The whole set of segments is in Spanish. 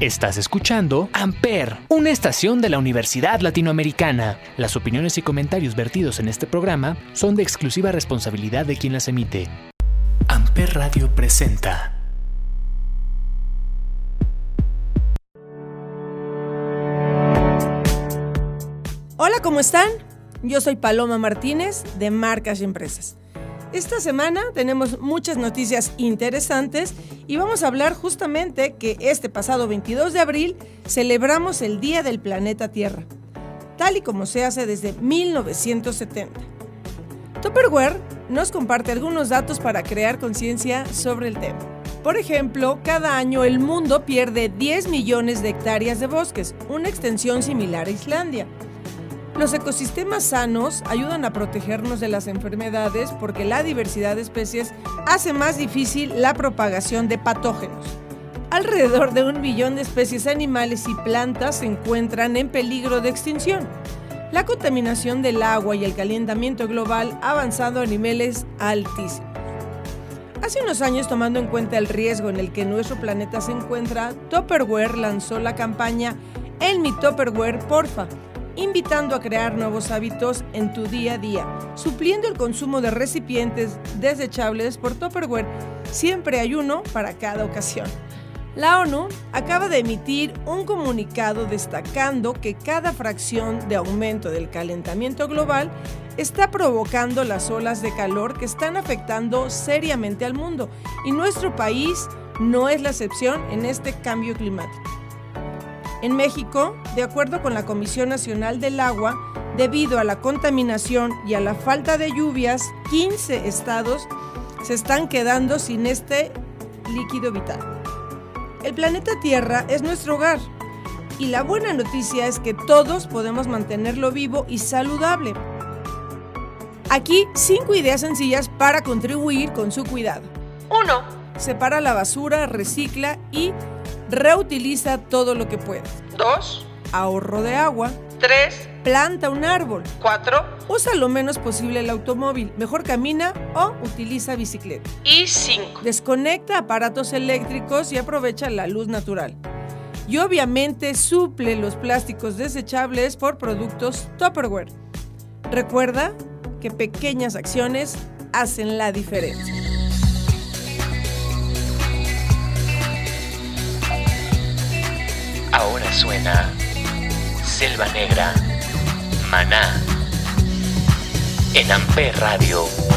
Estás escuchando Amper, una estación de la Universidad Latinoamericana. Las opiniones y comentarios vertidos en este programa son de exclusiva responsabilidad de quien las emite. Amper Radio presenta. Hola, ¿cómo están? Yo soy Paloma Martínez de Marcas y Empresas. Esta semana tenemos muchas noticias interesantes y vamos a hablar justamente que este pasado 22 de abril celebramos el Día del Planeta Tierra, tal y como se hace desde 1970. Tupperware nos comparte algunos datos para crear conciencia sobre el tema. Por ejemplo, cada año el mundo pierde 10 millones de hectáreas de bosques, una extensión similar a Islandia. Los ecosistemas sanos ayudan a protegernos de las enfermedades porque la diversidad de especies hace más difícil la propagación de patógenos. Alrededor de un millón de especies animales y plantas se encuentran en peligro de extinción. La contaminación del agua y el calentamiento global ha avanzado a niveles altísimos. Hace unos años, tomando en cuenta el riesgo en el que nuestro planeta se encuentra, Tupperware lanzó la campaña En mi Tupperware, porfa, invitando a crear nuevos hábitos en tu día a día, supliendo el consumo de recipientes desechables por Tupperware. Siempre hay uno para cada ocasión. La ONU acaba de emitir un comunicado destacando que cada fracción de aumento del calentamiento global está provocando las olas de calor que están afectando seriamente al mundo y nuestro país no es la excepción en este cambio climático. En México, de acuerdo con la Comisión Nacional del Agua, debido a la contaminación y a la falta de lluvias, 15 estados se están quedando sin este líquido vital. El planeta Tierra es nuestro hogar y la buena noticia es que todos podemos mantenerlo vivo y saludable. Aquí cinco ideas sencillas para contribuir con su cuidado. 1. Separa la basura, recicla y reutiliza todo lo que puedas. 2. Ahorro de agua. 3. Planta un árbol. 4. Usa lo menos posible el automóvil. Mejor camina o utiliza bicicleta. Y 5. Desconecta aparatos eléctricos y aprovecha la luz natural. Y obviamente suple los plásticos desechables por productos Tupperware. Recuerda que pequeñas acciones hacen la diferencia. Suena Selva Negra, Maná, en Amper Radio.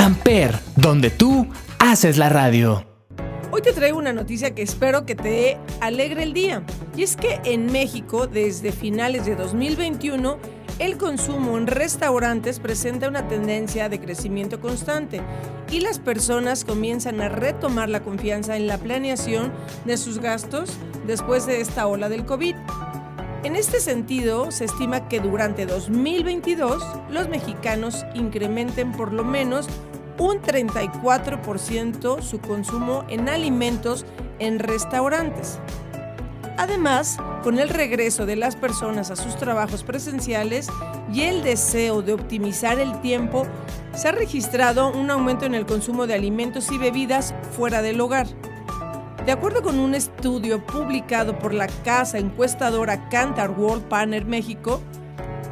Amper, donde tú haces la radio. Hoy te traigo una noticia que espero que te alegre el día. Y es que en México, desde finales de 2021, el consumo en restaurantes presenta una tendencia de crecimiento constante y las personas comienzan a retomar la confianza en la planeación de sus gastos después de esta ola del COVID. En este sentido, se estima que durante 2022 los mexicanos incrementen por lo menos un 34% su consumo en alimentos en restaurantes. Además, con el regreso de las personas a sus trabajos presenciales y el deseo de optimizar el tiempo, se ha registrado un aumento en el consumo de alimentos y bebidas fuera del hogar. De acuerdo con un estudio publicado por la casa encuestadora Cantar World Partner México,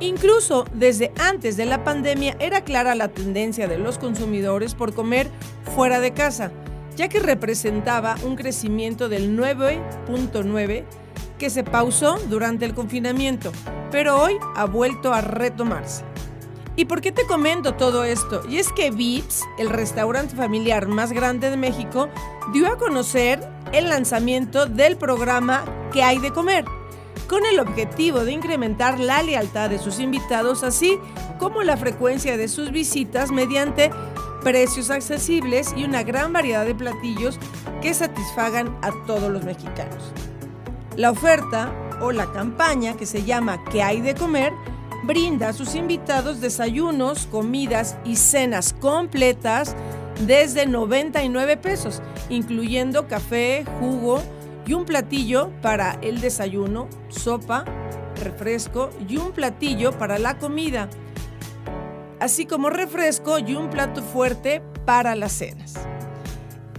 incluso desde antes de la pandemia era clara la tendencia de los consumidores por comer fuera de casa, ya que representaba un crecimiento del 9.9 que se pausó durante el confinamiento, pero hoy ha vuelto a retomarse. ¿Y por qué te comento todo esto? Y es que Vips, el restaurante familiar más grande de México, dio a conocer el lanzamiento del programa ¿Qué hay de comer? Con el objetivo de incrementar la lealtad de sus invitados, así como la frecuencia de sus visitas mediante precios accesibles y una gran variedad de platillos que satisfagan a todos los mexicanos. La oferta o la campaña que se llama ¿Qué hay de comer? brinda a sus invitados desayunos, comidas y cenas completas desde 99 pesos, incluyendo café, jugo y un platillo para el desayuno, sopa, refresco y un platillo para la comida así como refresco y un plato fuerte para las cenas.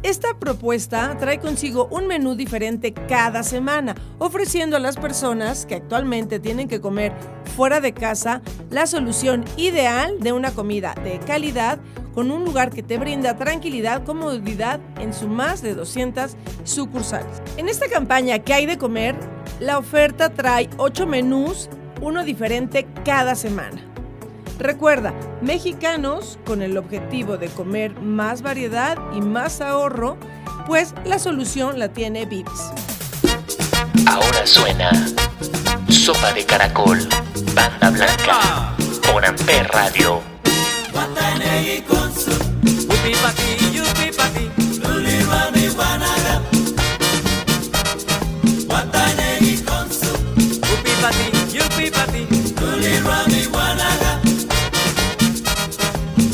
Esta propuesta trae consigo un menú diferente cada semana, ofreciendo a las personas que actualmente tienen que comer fuera de casa la solución ideal de una comida de calidad con un lugar que te brinda tranquilidad, comodidad en su más de 200 sucursales. En esta campaña que hay de comer, la oferta trae 8 menús, uno diferente cada semana. Recuerda, mexicanos con el objetivo de comer más variedad y más ahorro, pues la solución la tiene Vips. Ahora suena Sopa de Caracol, Banda Blanca, por Amper Radio.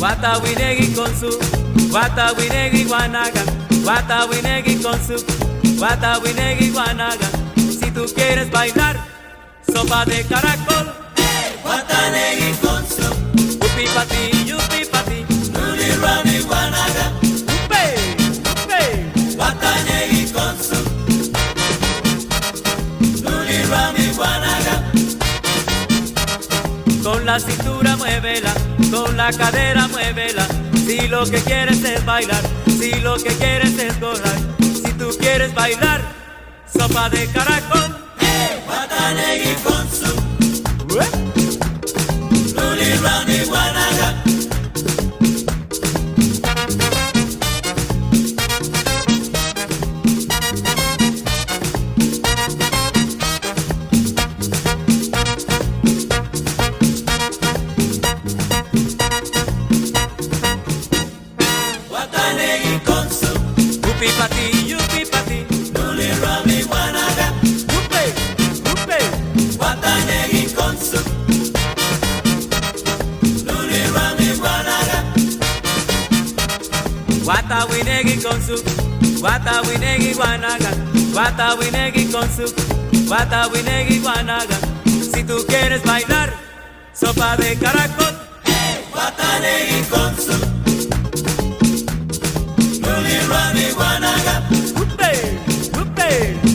Wata winegi con su, wata winegi guanaga, wata winegi con su, wata winegi guanaga. Si tú quieres bailar, sopa de caracol, wata negi con cadera muévela. Si lo que quieres es bailar, si lo que quieres es gozar, si tú quieres bailar, sopa de caracol. Hey, Guatanegui con su. Luli, Yupi pati, yupi pati Nuli romi wanaga. Yupi, yupi. Watanegi konsu Nuli rami wanaga. Wata winegi konsu Wata winegi wanaga. Wata winegi konsu Wata winegi wanaga. Si tu quieres bailar Sopa de caracol. Hey, Watanegi konsu con su Luli Rani guanaga Upe, upe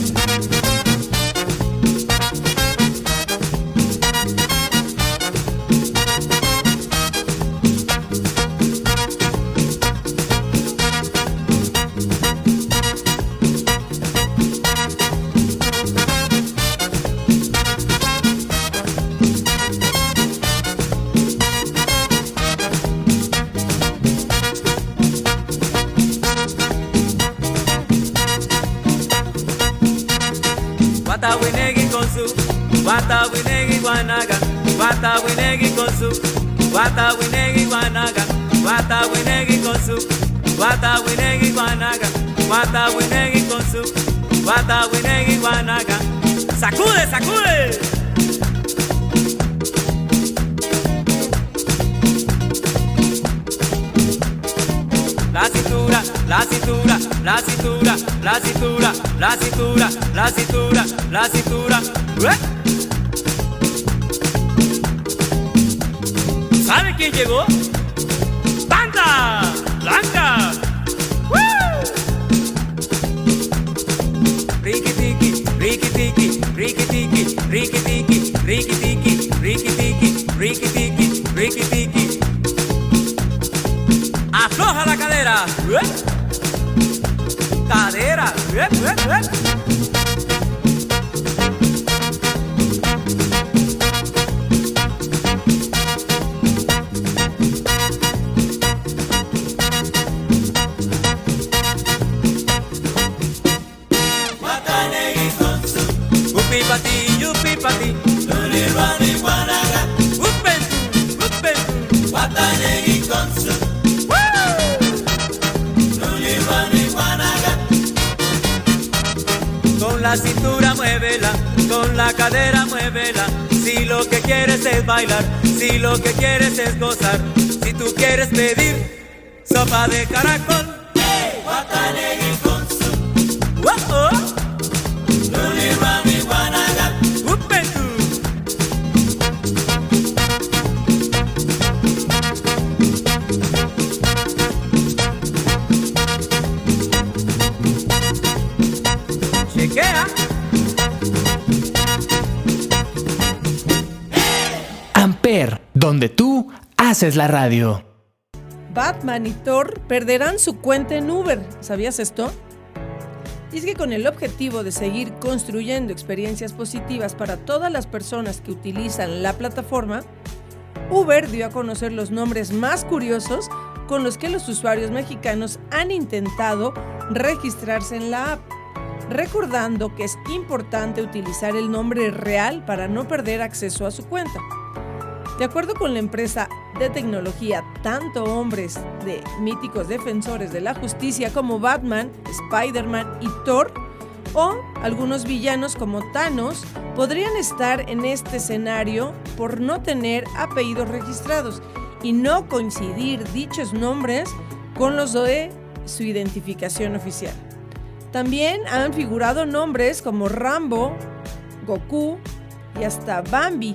winegi wanaga Wata winegi con su Wata winegi wanaga Wata winegi con su Wata winegi wanaga Wata winegi con su Wata winegi wanaga Sacude, sacude la cintura, la cintura, la cintura, la cintura, la cintura, la cintura, la cintura. ¿Sabe quién llegó? ¡Banda! ¡Blanca! Riki tiki, riki tiki, riki tiki, riki tiki, riki tiki, riki tiki, riki tiki, riki tiki. Afloja la cadera. Cadera. Cadera muévela. Si lo que quieres es bailar, si lo que quieres es gozar, si tú quieres pedir sopa de caracol. Hey, donde tú haces la radio. Batman y Thor perderán su cuenta en Uber. ¿Sabías esto? Y es que con el objetivo de seguir construyendo experiencias positivas para todas las personas que utilizan la plataforma, Uber dio a conocer los nombres más curiosos con los que los usuarios mexicanos han intentado registrarse en la app, recordando que es importante utilizar el nombre real para no perder acceso a su cuenta. De acuerdo con la empresa de tecnología, tanto hombres de míticos defensores de la justicia como Batman, Spider-Man y Thor, o algunos villanos como Thanos, podrían estar en este escenario por no tener apellidos registrados y no coincidir dichos nombres con los de su identificación oficial. También han figurado nombres como Rambo, Goku y hasta Bambi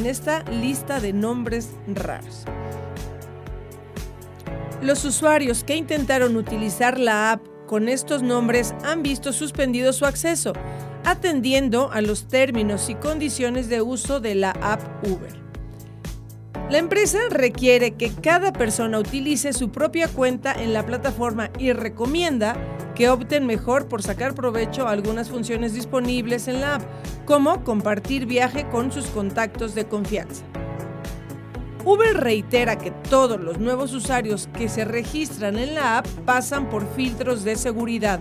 en esta lista de nombres raros. Los usuarios que intentaron utilizar la app con estos nombres han visto suspendido su acceso, atendiendo a los términos y condiciones de uso de la app Uber. La empresa requiere que cada persona utilice su propia cuenta en la plataforma y recomienda que opten mejor por sacar provecho a algunas funciones disponibles en la app, como compartir viaje con sus contactos de confianza. Uber reitera que todos los nuevos usuarios que se registran en la app pasan por filtros de seguridad,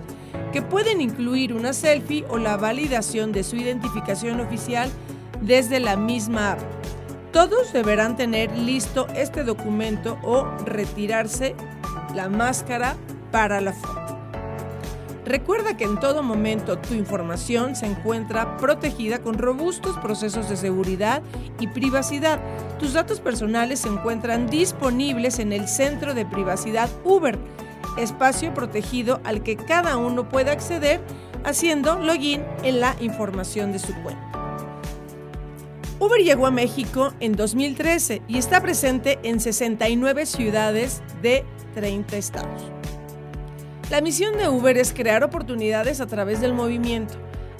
que pueden incluir una selfie o la validación de su identificación oficial desde la misma app. Todos deberán tener listo este documento o retirarse la máscara para la foto. Recuerda que en todo momento tu información se encuentra protegida con robustos procesos de seguridad y privacidad. Tus datos personales se encuentran disponibles en el Centro de Privacidad Uber, espacio protegido al que cada uno puede acceder haciendo login en la información de su cuenta. Uber llegó a México en 2013 y está presente en 69 ciudades de 30 estados. La misión de Uber es crear oportunidades a través del movimiento,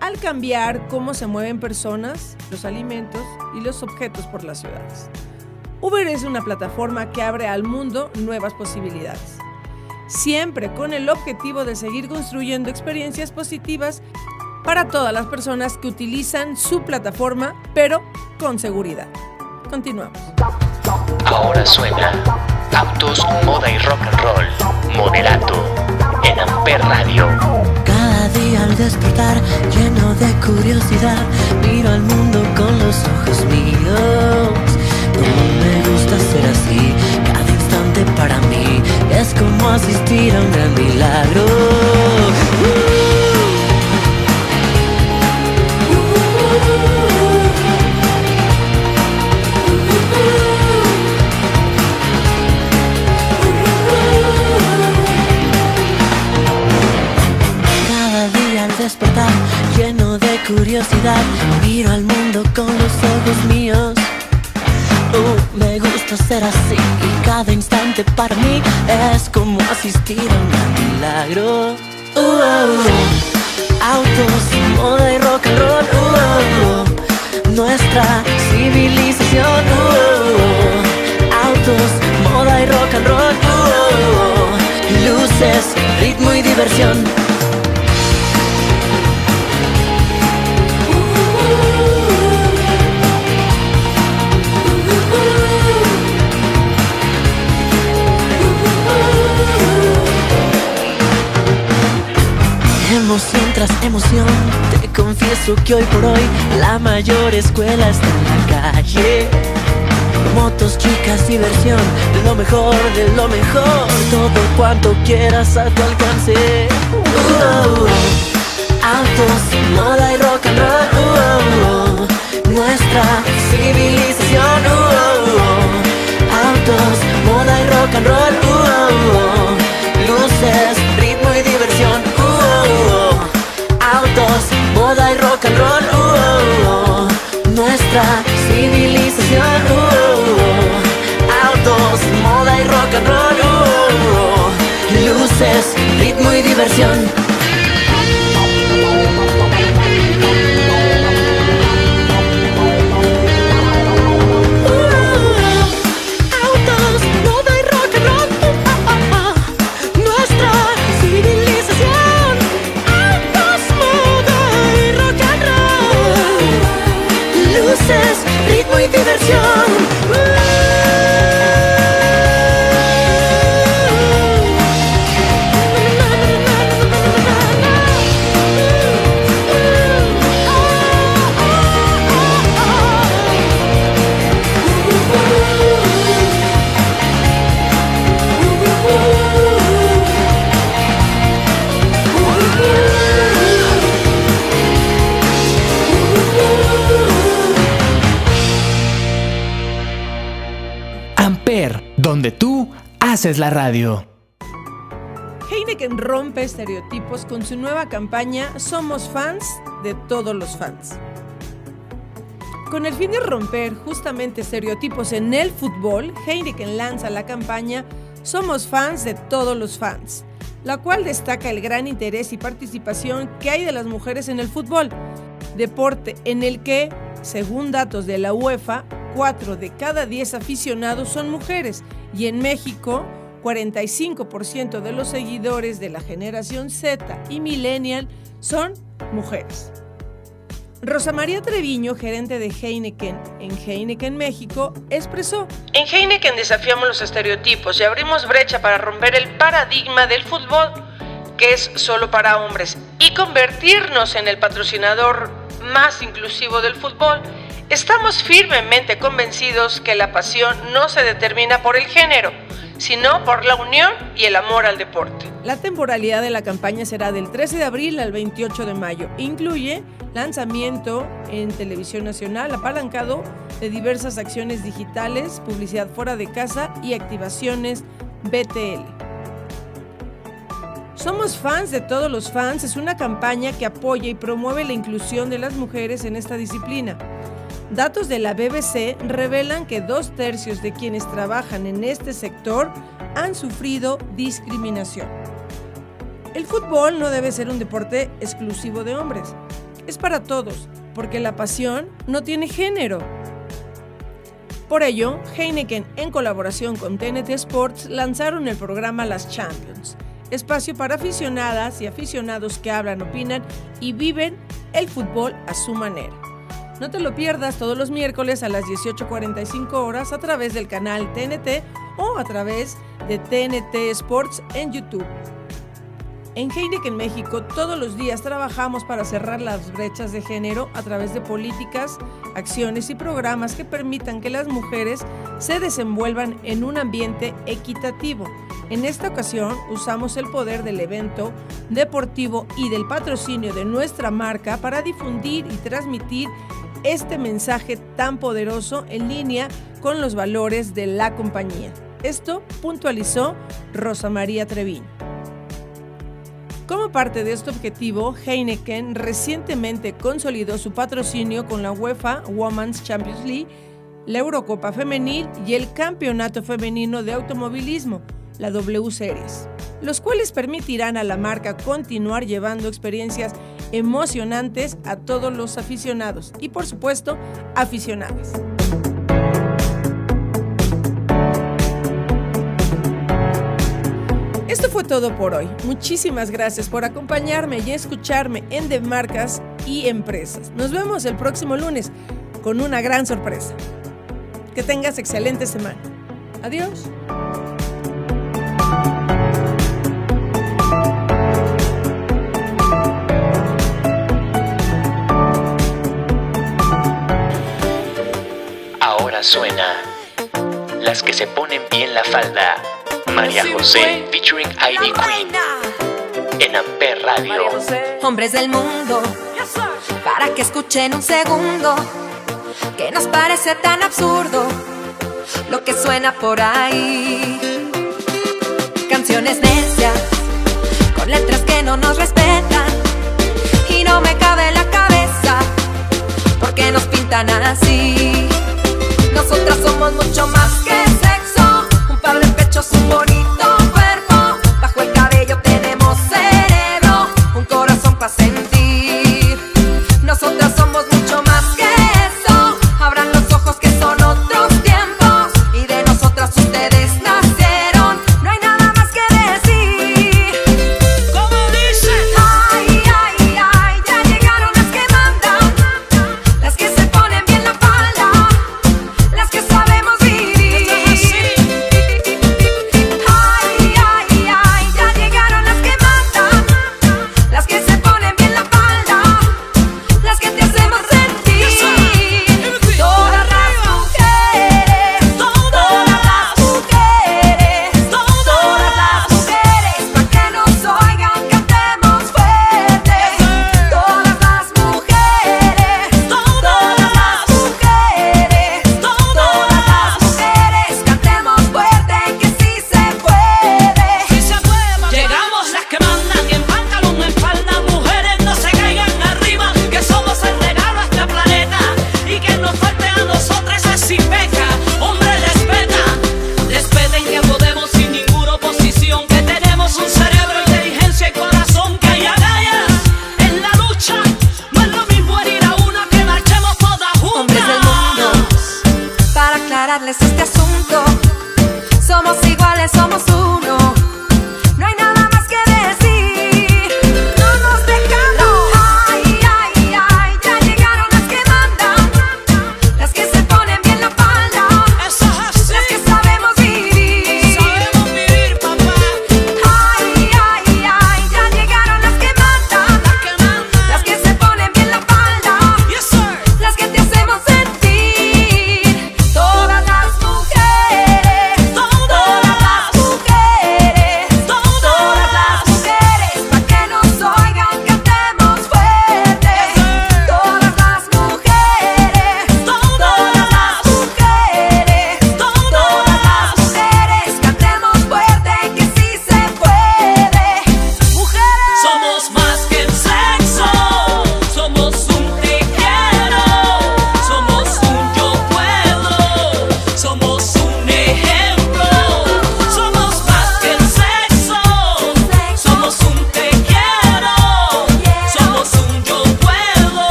al cambiar cómo se mueven personas, los alimentos y los objetos por las ciudades. Uber es una plataforma que abre al mundo nuevas posibilidades, siempre con el objetivo de seguir construyendo experiencias positivas para todas las personas que utilizan su plataforma, pero con seguridad. Continuamos. Ahora suena Autos, Moda y Rock and Roll. Moderato en Amper Radio. Cada día al despertar, lleno de curiosidad, miro al mundo con los ojos míos. Como me gusta ser así, cada instante para mí es como asistir a un gran milagro. Curiosidad, miro al mundo con los ojos míos. Uh, me gusta ser así y cada instante para mí es como asistir a un milagro. Uh, uh, uh. Autos, moda y rock and roll. Nuestra civilización. uh, uh. Autos, moda y rock and roll. Luces, ritmo y diversión. Emoción, te confieso que hoy por hoy la mayor escuela está en la calle. Motos, chicas, diversión, lo mejor de lo mejor, todo cuanto quieras a tu alcance. Uh, autos, moda y rock and roll, uh, nuestra civilización. uh, autos, moda y rock and roll, rock and roll. uh, nuestra civilización. uh, autos, moda y rock and roll. uh, luces, ritmo y diversión. Donde tú haces la radio. Heineken rompe estereotipos con su nueva campaña Somos fans de todos los fans. Con el fin de romper justamente estereotipos en el fútbol, Heineken lanza la campaña Somos fans de todos los fans, la cual destaca el gran interés y participación que hay de las mujeres en el fútbol, deporte en el que, según datos de la UEFA, 4 de cada 10 aficionados son mujeres y en México 45% de los seguidores de la generación Z y millennial son mujeres. Rosa María Treviño, gerente de Heineken en Heineken México, expresó, En Heineken desafiamos los estereotipos y abrimos brecha para romper el paradigma del fútbol, que es solo para hombres, y convertirnos en el patrocinador más inclusivo del fútbol. Estamos firmemente convencidos que la pasión no se determina por el género, sino por la unión y el amor al deporte. La temporalidad de la campaña será del 13 de abril al 28 de mayo. Incluye lanzamiento en televisión nacional apalancado de diversas acciones digitales, publicidad fuera de casa y activaciones BTL. Somos fans de todos los fans es una campaña que apoya y promueve la inclusión de las mujeres en esta disciplina. Datos de la BBC revelan que dos tercios de quienes trabajan en este sector han sufrido discriminación. El fútbol no debe ser un deporte exclusivo de hombres. Es para todos, porque la pasión no tiene género. Por ello, Heineken, en colaboración con TNT Sports, lanzaron el programa Las Champions, espacio para aficionadas y aficionados que hablan, opinan y viven el fútbol a su manera. No te lo pierdas todos los miércoles a las 18.45 horas a través del canal TNT o a través de TNT Sports en YouTube. En Heineken México todos los días trabajamos para cerrar las brechas de género a través de políticas, acciones y programas que permitan que las mujeres se desenvuelvan en un ambiente equitativo. En esta ocasión usamos el poder del evento deportivo y del patrocinio de nuestra marca para difundir y transmitir este mensaje tan poderoso en línea con los valores de la compañía. Esto puntualizó Rosa María Treviño. Como parte de este objetivo, Heineken recientemente consolidó su patrocinio con la UEFA Women's Champions League, la Eurocopa Femenil y el Campeonato Femenino de Automovilismo, la W Series, los cuales permitirán a la marca continuar llevando experiencias emocionantes a todos los aficionados y por supuesto aficionadas. Esto fue todo por hoy. Muchísimas gracias por acompañarme y escucharme en De Marcas y Empresas. Nos vemos el próximo lunes con una gran sorpresa. Que tengas excelente semana. Adiós. Suena. Las que se ponen bien la falda. María José featuring Ivy Queen en Amper Radio. Hombres del mundo, para que escuchen un segundo, que nos parece tan absurdo lo que suena por ahí. Canciones necias, con letras que no nos respetan, y no me cabe la cabeza, porque nos pintan así. Nosotras somos mucho más que sexo, un par de pechos, un